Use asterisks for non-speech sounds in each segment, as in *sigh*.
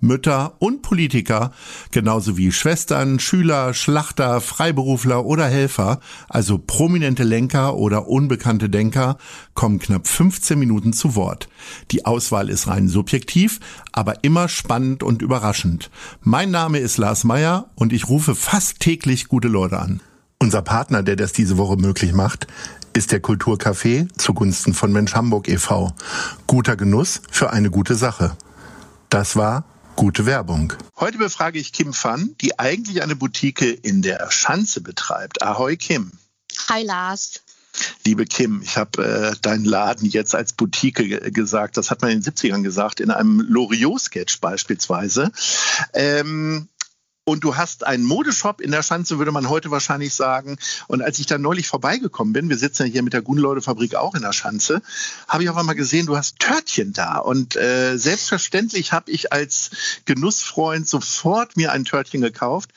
Mütter und Politiker, genauso wie Schwestern, Schüler, Schlachter, Freiberufler oder Helfer, also prominente Lenker oder unbekannte Denker, kommen knapp 15 Minuten zu Wort. Die Auswahl ist rein subjektiv, aber immer spannend und überraschend. Mein Name ist Lars Meyer und ich rufe fast täglich gute Leute an. Unser Partner, der das diese Woche möglich macht, ist der Kulturcafé zugunsten von Mensch Hamburg e.V. Guter Genuss für eine gute Sache. Das war gute Werbung. Heute befrage ich Kim Pfann, die eigentlich eine Boutique in der Schanze betreibt. Ahoi Kim. Hi Lars. Liebe Kim, ich habe äh, deinen Laden jetzt als Boutique gesagt. Das hat man in den 70ern gesagt, in einem Loriot-Sketch beispielsweise. Ähm, und du hast einen Modeshop in der Schanze, würde man heute wahrscheinlich sagen. Und als ich dann neulich vorbeigekommen bin, wir sitzen ja hier mit der Gunleute-Fabrik auch in der Schanze, habe ich auf einmal gesehen, du hast Törtchen da. Und äh, selbstverständlich habe ich als Genussfreund sofort mir ein Törtchen gekauft.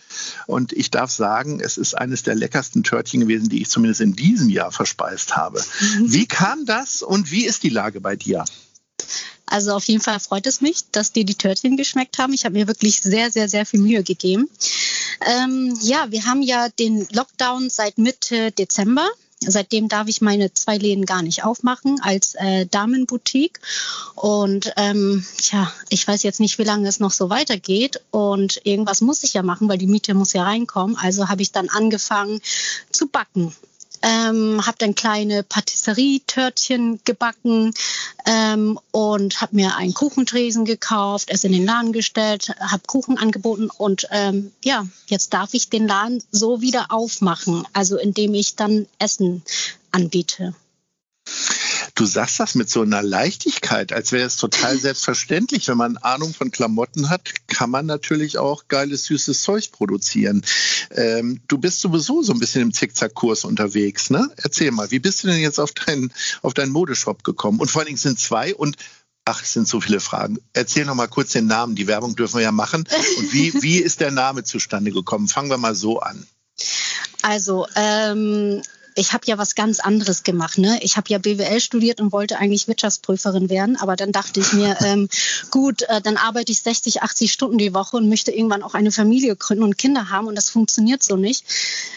Und ich darf sagen, es ist eines der leckersten Törtchen gewesen, die ich zumindest in diesem Jahr verspeist habe. Mhm. Wie kam das und wie ist die Lage bei dir? Also auf jeden Fall freut es mich, dass dir die Törtchen geschmeckt haben. Ich habe mir wirklich sehr, sehr, sehr viel Mühe gegeben. Ähm, ja, wir haben ja den Lockdown seit Mitte Dezember. Seitdem darf ich meine zwei Läden gar nicht aufmachen als äh, Damenboutique. Und ähm, ja, ich weiß jetzt nicht, wie lange es noch so weitergeht. Und irgendwas muss ich ja machen, weil die Miete muss ja reinkommen. Also habe ich dann angefangen zu backen ähm, habe dann kleine Patisserie-Törtchen gebacken ähm, und habe mir einen Kuchentresen gekauft, es in den Laden gestellt, habe Kuchen angeboten und ähm, ja, jetzt darf ich den Laden so wieder aufmachen, also indem ich dann Essen anbiete. Du sagst das mit so einer Leichtigkeit, als wäre es total *laughs* selbstverständlich. Wenn man Ahnung von Klamotten hat, kann man natürlich auch geiles, süßes Zeug produzieren. Ähm, du bist sowieso so ein bisschen im Zickzackkurs unterwegs, ne? Erzähl mal, wie bist du denn jetzt auf deinen, auf deinen Modeshop gekommen? Und vor allen Dingen sind zwei und Ach, es sind so viele Fragen. Erzähl noch mal kurz den Namen. Die Werbung dürfen wir ja machen. Und wie, wie *laughs* ist der Name zustande gekommen? Fangen wir mal so an. Also, ähm, ich habe ja was ganz anderes gemacht. Ne? Ich habe ja BWL studiert und wollte eigentlich Wirtschaftsprüferin werden, aber dann dachte ich mir, *laughs* ähm, gut, äh, dann arbeite ich 60, 80 Stunden die Woche und möchte irgendwann auch eine Familie gründen und Kinder haben und das funktioniert so nicht.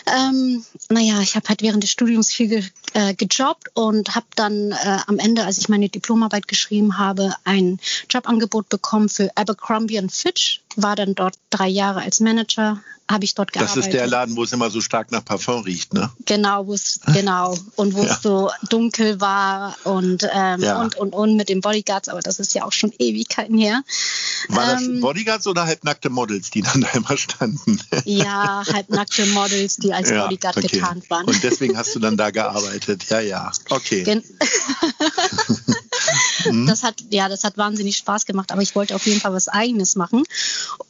Ähm, naja, ich habe halt während des Studiums viel ge äh, gejobbt und habe dann äh, am Ende, als ich meine Diplomarbeit geschrieben habe, ein Jobangebot bekommen für Abercrombie Fitch, war dann dort drei Jahre als Manager, habe ich dort gearbeitet. Das ist der Laden, wo es immer so stark nach Parfum riecht, ne? Genau, wo es genau und wo ja. es so dunkel war und ähm, ja. und und und mit den Bodyguards, aber das ist ja auch schon *laughs* Ewigkeiten her. War das ähm, Bodyguards oder halbnackte Models, die dann da immer standen? Ja, halbnackte Models, die als *laughs* ja, Bodyguard okay. getarnt waren. Und deswegen hast du dann da gearbeitet. Ja, ja. Okay. Gen *laughs* mhm. Das hat ja, das hat wahnsinnig Spaß gemacht, aber ich wollte auf jeden Fall was Eigenes machen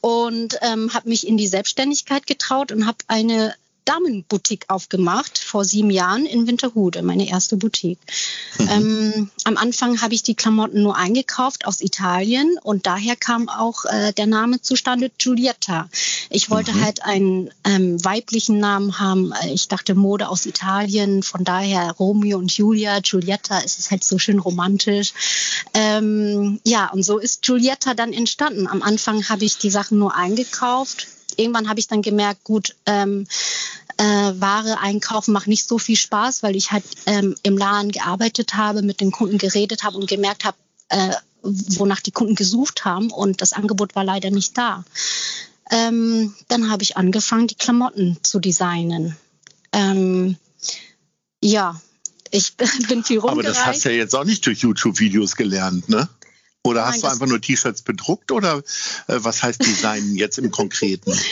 und ähm, habe mich in die Selbstständigkeit getraut und habe eine Damenboutique aufgemacht vor sieben Jahren in Winterhude, meine erste Boutique. Mhm. Ähm, am Anfang habe ich die Klamotten nur eingekauft aus Italien und daher kam auch äh, der Name zustande Giulietta. Ich wollte mhm. halt einen ähm, weiblichen Namen haben. Ich dachte Mode aus Italien, von daher Romeo und Julia, Giulietta, es ist halt so schön romantisch. Ähm, ja, und so ist Giulietta dann entstanden. Am Anfang habe ich die Sachen nur eingekauft, irgendwann habe ich dann gemerkt, gut, ähm, äh, Ware einkaufen macht nicht so viel Spaß, weil ich halt ähm, im Laden gearbeitet habe, mit den Kunden geredet habe und gemerkt habe, äh, wonach die Kunden gesucht haben und das Angebot war leider nicht da. Ähm, dann habe ich angefangen, die Klamotten zu designen. Ähm, ja, ich *laughs* bin viel rumgereist. Aber das hast du ja jetzt auch nicht durch YouTube-Videos gelernt, ne? Oder Nein, hast du einfach nur T-Shirts bedruckt oder äh, was heißt Design jetzt im Konkreten? *laughs*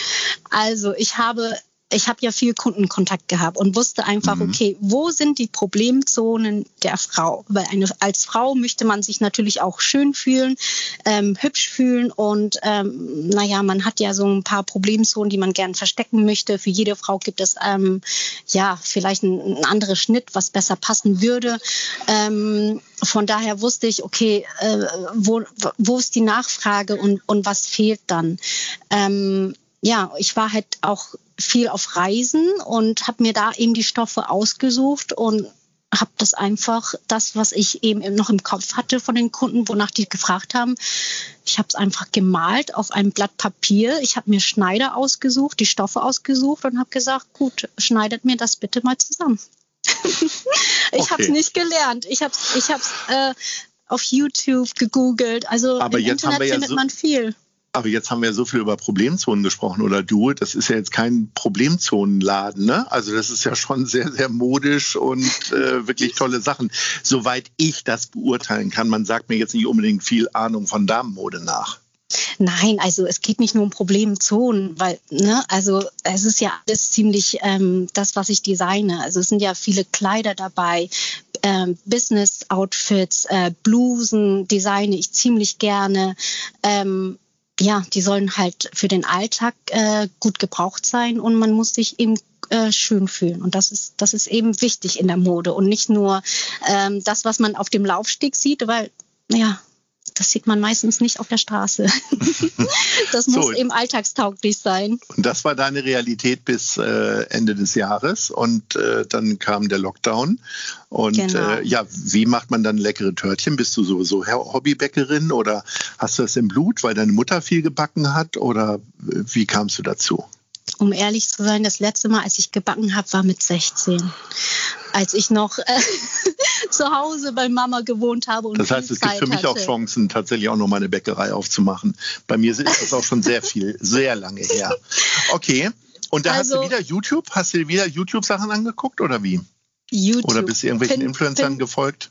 Also ich habe ich habe ja viel Kundenkontakt gehabt und wusste einfach, mhm. okay, wo sind die Problemzonen der Frau? Weil eine, als Frau möchte man sich natürlich auch schön fühlen, ähm, hübsch fühlen und ähm, naja, man hat ja so ein paar Problemzonen, die man gern verstecken möchte. Für jede Frau gibt es ähm, ja vielleicht ein, ein anderes Schnitt, was besser passen würde. Ähm, von daher wusste ich, okay, äh, wo, wo ist die Nachfrage und, und was fehlt dann? Ähm, ja, ich war halt auch viel auf Reisen und habe mir da eben die Stoffe ausgesucht und habe das einfach, das, was ich eben noch im Kopf hatte von den Kunden, wonach die gefragt haben, ich habe es einfach gemalt auf einem Blatt Papier. Ich habe mir Schneider ausgesucht, die Stoffe ausgesucht und habe gesagt, gut, schneidet mir das bitte mal zusammen. *laughs* ich okay. habe es nicht gelernt. Ich habe es ich hab's, äh, auf YouTube gegoogelt. Also Aber im Internet ja findet so man viel. Aber jetzt haben wir so viel über Problemzonen gesprochen oder du, das ist ja jetzt kein Problemzonenladen, ne? Also das ist ja schon sehr, sehr modisch und äh, wirklich tolle Sachen. Soweit ich das beurteilen kann, man sagt mir jetzt nicht unbedingt viel Ahnung von Damenmode nach. Nein, also es geht nicht nur um Problemzonen, weil, ne, also es ist ja alles ziemlich ähm, das, was ich designe. Also es sind ja viele Kleider dabei, ähm, Business-Outfits, äh, Blusen designe ich ziemlich gerne. Ähm, ja, die sollen halt für den Alltag äh, gut gebraucht sein und man muss sich eben äh, schön fühlen. Und das ist, das ist eben wichtig in der Mode und nicht nur ähm, das, was man auf dem Laufsteg sieht, weil, ja, das sieht man meistens nicht auf der Straße. *laughs* das muss so, eben alltagstauglich sein. Und das war deine Realität bis äh, Ende des Jahres und äh, dann kam der Lockdown. Und genau. äh, ja, wie macht man dann leckere Törtchen? Bist du sowieso Hobbybäckerin oder hast du das im Blut, weil deine Mutter viel gebacken hat oder äh, wie kamst du dazu? Um ehrlich zu sein, das letzte Mal, als ich gebacken habe, war mit 16. Als ich noch äh, *laughs* zu Hause bei Mama gewohnt habe. Und das heißt, es gibt für mich hatte. auch Chancen, tatsächlich auch noch mal eine Bäckerei aufzumachen. Bei mir ist das auch schon sehr viel, sehr lange her. Okay. Und da also, hast du also wieder YouTube? Hast du dir wieder YouTube-Sachen angeguckt oder wie? YouTube. Oder bist du irgendwelchen Pin, Influencern Pin, gefolgt?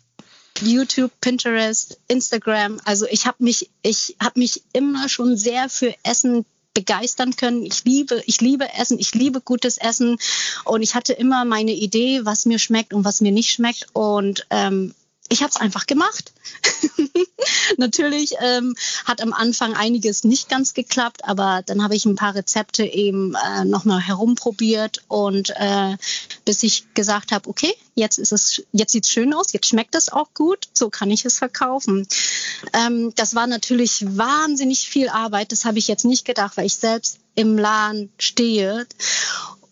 YouTube, Pinterest, Instagram. Also ich habe mich, ich habe mich immer schon sehr für Essen begeistern können. Ich liebe, ich liebe Essen, ich liebe gutes Essen und ich hatte immer meine Idee, was mir schmeckt und was mir nicht schmeckt und ähm, ich habe es einfach gemacht. *laughs* Natürlich ähm, hat am Anfang einiges nicht ganz geklappt, aber dann habe ich ein paar Rezepte eben äh, nochmal herumprobiert und äh, bis ich gesagt habe, okay, jetzt ist es, jetzt sieht's schön aus, jetzt schmeckt es auch gut, so kann ich es verkaufen. Ähm, das war natürlich wahnsinnig viel Arbeit, das habe ich jetzt nicht gedacht, weil ich selbst im Laden stehe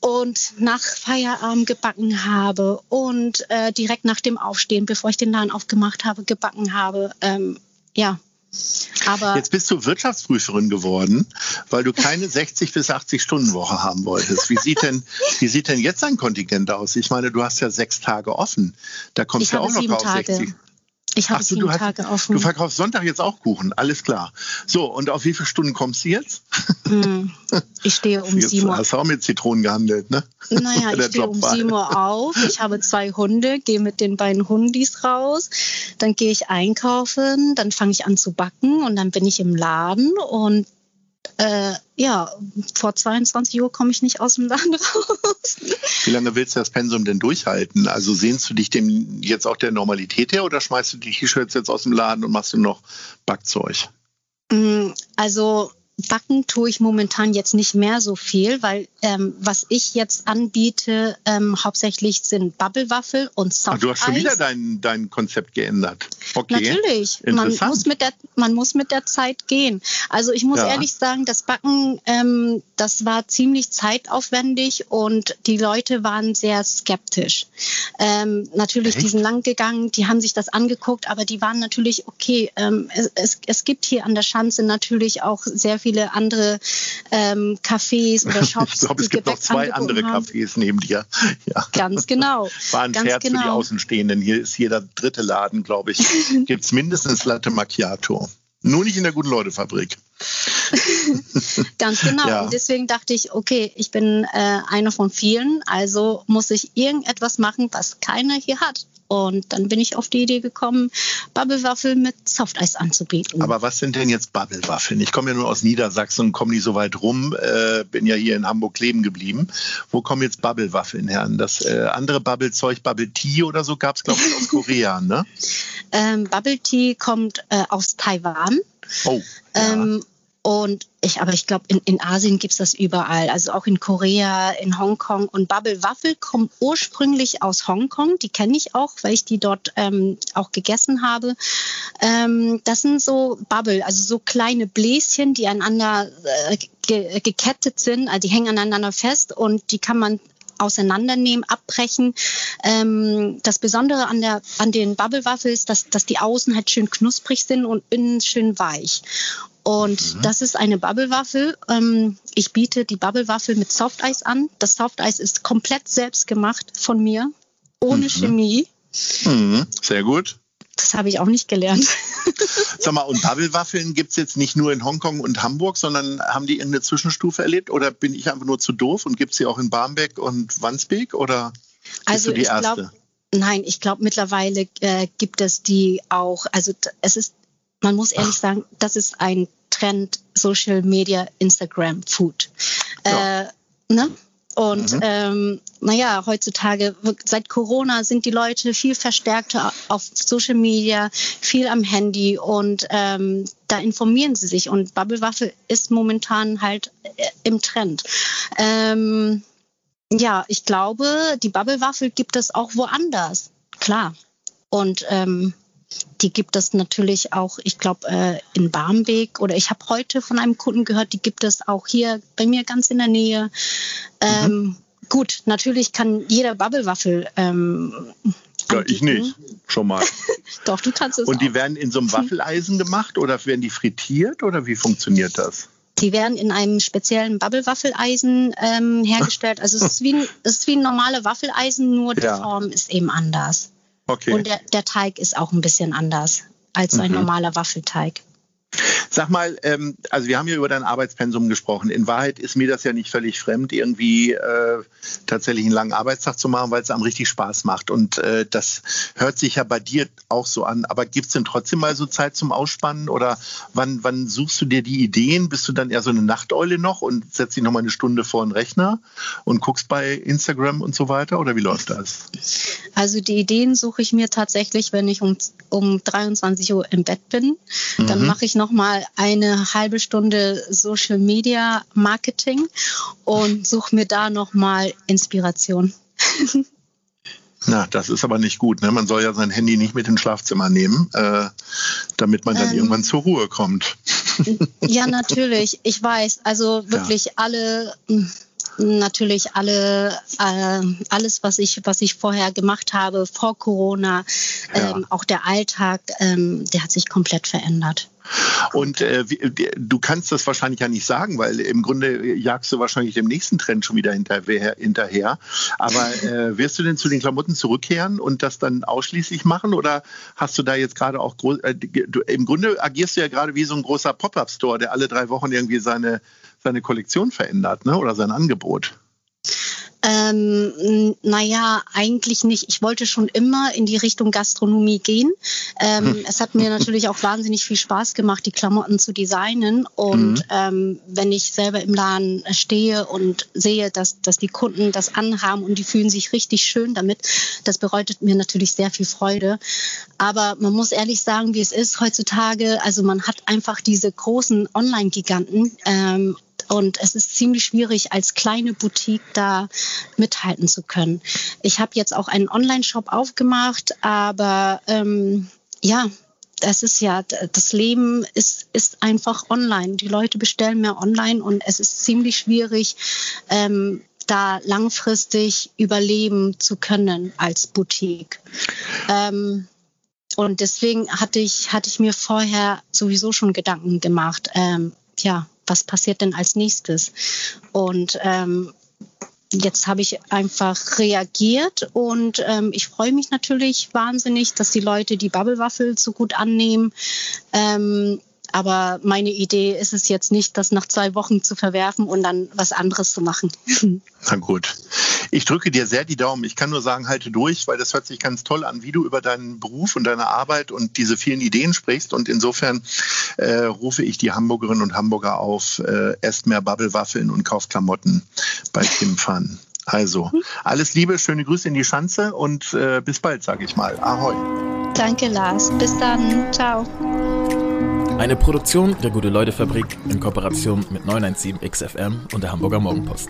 und nach Feierabend gebacken habe und äh, direkt nach dem Aufstehen, bevor ich den Laden aufgemacht habe, gebacken habe. Ähm, ja, aber Jetzt bist du Wirtschaftsprüferin geworden, weil du keine *laughs* 60 bis 80 Stunden Woche haben wolltest. Wie sieht denn, wie sieht denn jetzt dein Kontingent aus? Ich meine, du hast ja sechs Tage offen. Da kommst du ja auch noch auf 60. Ich habe sieben du Tage hast, offen. Du verkaufst Sonntag jetzt auch Kuchen, alles klar. So, und auf wie viele Stunden kommst du jetzt? Hm, ich stehe *laughs* um sieben Uhr. Hast du auch mit Zitronen gehandelt, ne? Naja, *laughs* ich stehe um sieben Uhr auf. Ich habe zwei Hunde, gehe mit den beiden Hundis raus. Dann gehe ich einkaufen, dann fange ich an zu backen und dann bin ich im Laden und äh, ja, vor 22 Uhr komme ich nicht aus dem Laden raus. Wie lange willst du das Pensum denn durchhalten? Also sehnst du dich dem jetzt auch der Normalität her oder schmeißt du die T-Shirts jetzt aus dem Laden und machst du noch Backzeug? Mm, also Backen tue ich momentan jetzt nicht mehr so viel, weil ähm, was ich jetzt anbiete, ähm, hauptsächlich sind Bubble-Waffel und Soft Ach, Du hast schon wieder dein, dein Konzept geändert. Okay. Natürlich. Man muss, mit der, man muss mit der Zeit gehen. Also ich muss ja. ehrlich sagen, das Backen, ähm, das war ziemlich zeitaufwendig und die Leute waren sehr skeptisch. Ähm, natürlich, Echt? die sind lang gegangen, die haben sich das angeguckt, aber die waren natürlich, okay, ähm, es, es, es gibt hier an der Schanze natürlich auch sehr viel viele andere ähm, Cafés oder *laughs* Shops. ich glaube, es gibt noch zwei andere haben. Cafés neben dir. *laughs* Ja. Ganz genau. War ein Ganz Scherz genau. für die genau. Außenstehenden. Hier ist jeder dritte Laden, glaube ich, gibt es mindestens Latte Macchiato. Nur nicht in der Guten-Leute-Fabrik. *laughs* Ganz genau. Ja. Und deswegen dachte ich, okay, ich bin äh, einer von vielen, also muss ich irgendetwas machen, was keiner hier hat. Und dann bin ich auf die Idee gekommen, Bubble-Waffel mit Softeis anzubieten. Aber was sind denn jetzt Bubble-Waffeln? Ich komme ja nur aus Niedersachsen und komme nicht so weit rum, äh, bin ja hier in Hamburg kleben geblieben. Wo kommen jetzt Bubble-Waffeln her? Das äh, andere Bubble-Zeug, Bubble Tea oder so, gab es, glaube ich, aus *laughs* Korea, ne? Ähm, Bubble Tea kommt äh, aus Taiwan. Oh. Ja. Ähm, und ich, aber ich glaube, in, in Asien gibt's das überall. Also auch in Korea, in Hongkong. Und Bubble Waffel kommt ursprünglich aus Hongkong. Die kenne ich auch, weil ich die dort ähm, auch gegessen habe. Ähm, das sind so Bubble, also so kleine Bläschen, die aneinander äh, ge gekettet sind. Also die hängen aneinander fest und die kann man auseinandernehmen, abbrechen. Ähm, das Besondere an, der, an den Bubble-Waffel ist, dass, dass die Außen halt schön knusprig sind und innen schön weich. Und mhm. das ist eine Bubble-Waffel. Ähm, ich biete die Bubble-Waffel mit Softeis an. Das Softeis ist komplett selbst gemacht von mir, ohne mhm. Chemie. Mhm. Sehr gut. Das habe ich auch nicht gelernt. *laughs* Sag mal, und Bubble-Waffeln gibt es jetzt nicht nur in Hongkong und Hamburg, sondern haben die irgendeine Zwischenstufe erlebt? Oder bin ich einfach nur zu doof und gibt es sie auch in Barmbek und Wandsbek? Oder bist also du die ich erste? Glaub, nein, ich glaube mittlerweile äh, gibt es die auch. Also es ist, man muss ehrlich sagen, das ist ein Trend Social Media, Instagram, Food. Ja. Äh, ne? Und mhm. ähm, naja, heutzutage, seit Corona sind die Leute viel verstärkter auf Social Media, viel am Handy und ähm, da informieren sie sich. Und Bubble Waffel ist momentan halt äh, im Trend. Ähm, ja, ich glaube, die Bubble Waffel gibt es auch woanders. Klar. Und ähm, die gibt es natürlich auch, ich glaube, äh, in Barmbek oder ich habe heute von einem Kunden gehört, die gibt es auch hier bei mir ganz in der Nähe. Ähm, mhm. Gut, natürlich kann jeder Bubble-Waffel. Ähm, ja, ich nicht. Schon mal. *laughs* Doch, du kannst es. Und die auch. werden in so einem Waffeleisen gemacht oder werden die frittiert oder wie funktioniert das? Die werden in einem speziellen Bubble-Waffeleisen ähm, hergestellt. Also es ist, wie ein, es ist wie ein normale Waffeleisen, nur die Ja. Form ist eben anders. Okay. Und der, der Teig ist auch ein bisschen anders als so ein Mhm. normaler Waffelteig. Sag mal, ähm, also wir haben ja über dein Arbeitspensum gesprochen. In Wahrheit ist mir das ja nicht völlig fremd, irgendwie äh, tatsächlich einen langen Arbeitstag zu machen, weil es einem richtig Spaß macht. Und äh, das hört sich ja bei dir auch so an. Aber gibt es denn trotzdem mal so Zeit zum Ausspannen? Oder wann, wann suchst du dir die Ideen? Bist du dann eher so eine Nachteule noch und setzt dich noch mal eine Stunde vor den Rechner und guckst bei Instagram und so weiter? Oder wie läuft das? Also die Ideen suche ich mir tatsächlich, wenn ich um, um 23 Uhr im Bett bin. Dann Mhm. mache ich noch mal eine halbe Stunde Social Media Marketing und suche mir da noch mal Inspiration. *laughs* Na, das ist aber nicht gut. Ne? Man soll ja sein Handy nicht mit ins Schlafzimmer nehmen, äh, damit man dann Ähm. irgendwann zur Ruhe kommt. Ja, natürlich. Ich weiß. Also wirklich alle, mh, natürlich alle, äh, alles, was ich, was ich vorher gemacht habe, vor Corona, Ja. ähm, auch der Alltag, ähm, der hat sich komplett verändert. Und äh, du kannst das wahrscheinlich ja nicht sagen, weil im Grunde jagst du wahrscheinlich dem nächsten Trend schon wieder hinterher. hinterher. Aber äh, wirst du denn zu den Klamotten zurückkehren und das dann ausschließlich machen? Oder hast du da jetzt gerade auch groß, äh, du, im Grunde agierst du ja gerade wie so ein großer Pop-up-Store, der alle drei Wochen irgendwie seine, seine Kollektion verändert, ne? Oder sein Angebot. Ähm, naja, eigentlich nicht. Ich wollte schon immer in die Richtung Gastronomie gehen. Ähm, es hat mir natürlich auch wahnsinnig viel Spaß gemacht, die Klamotten zu designen. Und Mhm. ähm, wenn ich selber im Laden stehe und sehe, dass, dass die Kunden das anhaben und die fühlen sich richtig schön damit, das bereitet mir natürlich sehr viel Freude. Aber man muss ehrlich sagen, wie es ist heutzutage. Also man hat einfach diese großen Online-Giganten. Ähm, und es ist ziemlich schwierig, als kleine Boutique da mithalten zu können. Ich habe jetzt auch einen Online-Shop aufgemacht, aber ähm, ja, das ist ja, das Leben ist, ist einfach online. Die Leute bestellen mehr online und es ist ziemlich schwierig, ähm, da langfristig überleben zu können als Boutique. Ähm, und deswegen hatte ich, hatte ich mir vorher sowieso schon Gedanken gemacht, ähm, ja, was passiert denn als nächstes? Und ähm, jetzt habe ich einfach reagiert und ähm, ich freue mich natürlich wahnsinnig, dass die Leute die Bubble Waffel so gut annehmen. Ähm, Aber meine Idee ist es jetzt nicht, das nach zwei Wochen zu verwerfen und dann was anderes zu machen. *laughs* Na gut. Ich drücke dir sehr die Daumen. Ich kann nur sagen, halte durch, weil das hört sich ganz toll an, wie du über deinen Beruf und deine Arbeit und diese vielen Ideen sprichst. Und insofern äh, rufe ich die Hamburgerinnen und Hamburger auf, äh, esst mehr Bubblewaffeln und kauft Klamotten bei Kim Fan. Also, alles Liebe, schöne Grüße in die Schanze und äh, bis bald, sage ich mal. Ahoi. Danke, Lars. Bis dann. Ciao. Eine Produktion der Gute-Leute-Fabrik in Kooperation mit 917 XFM und der Hamburger Morgenpost.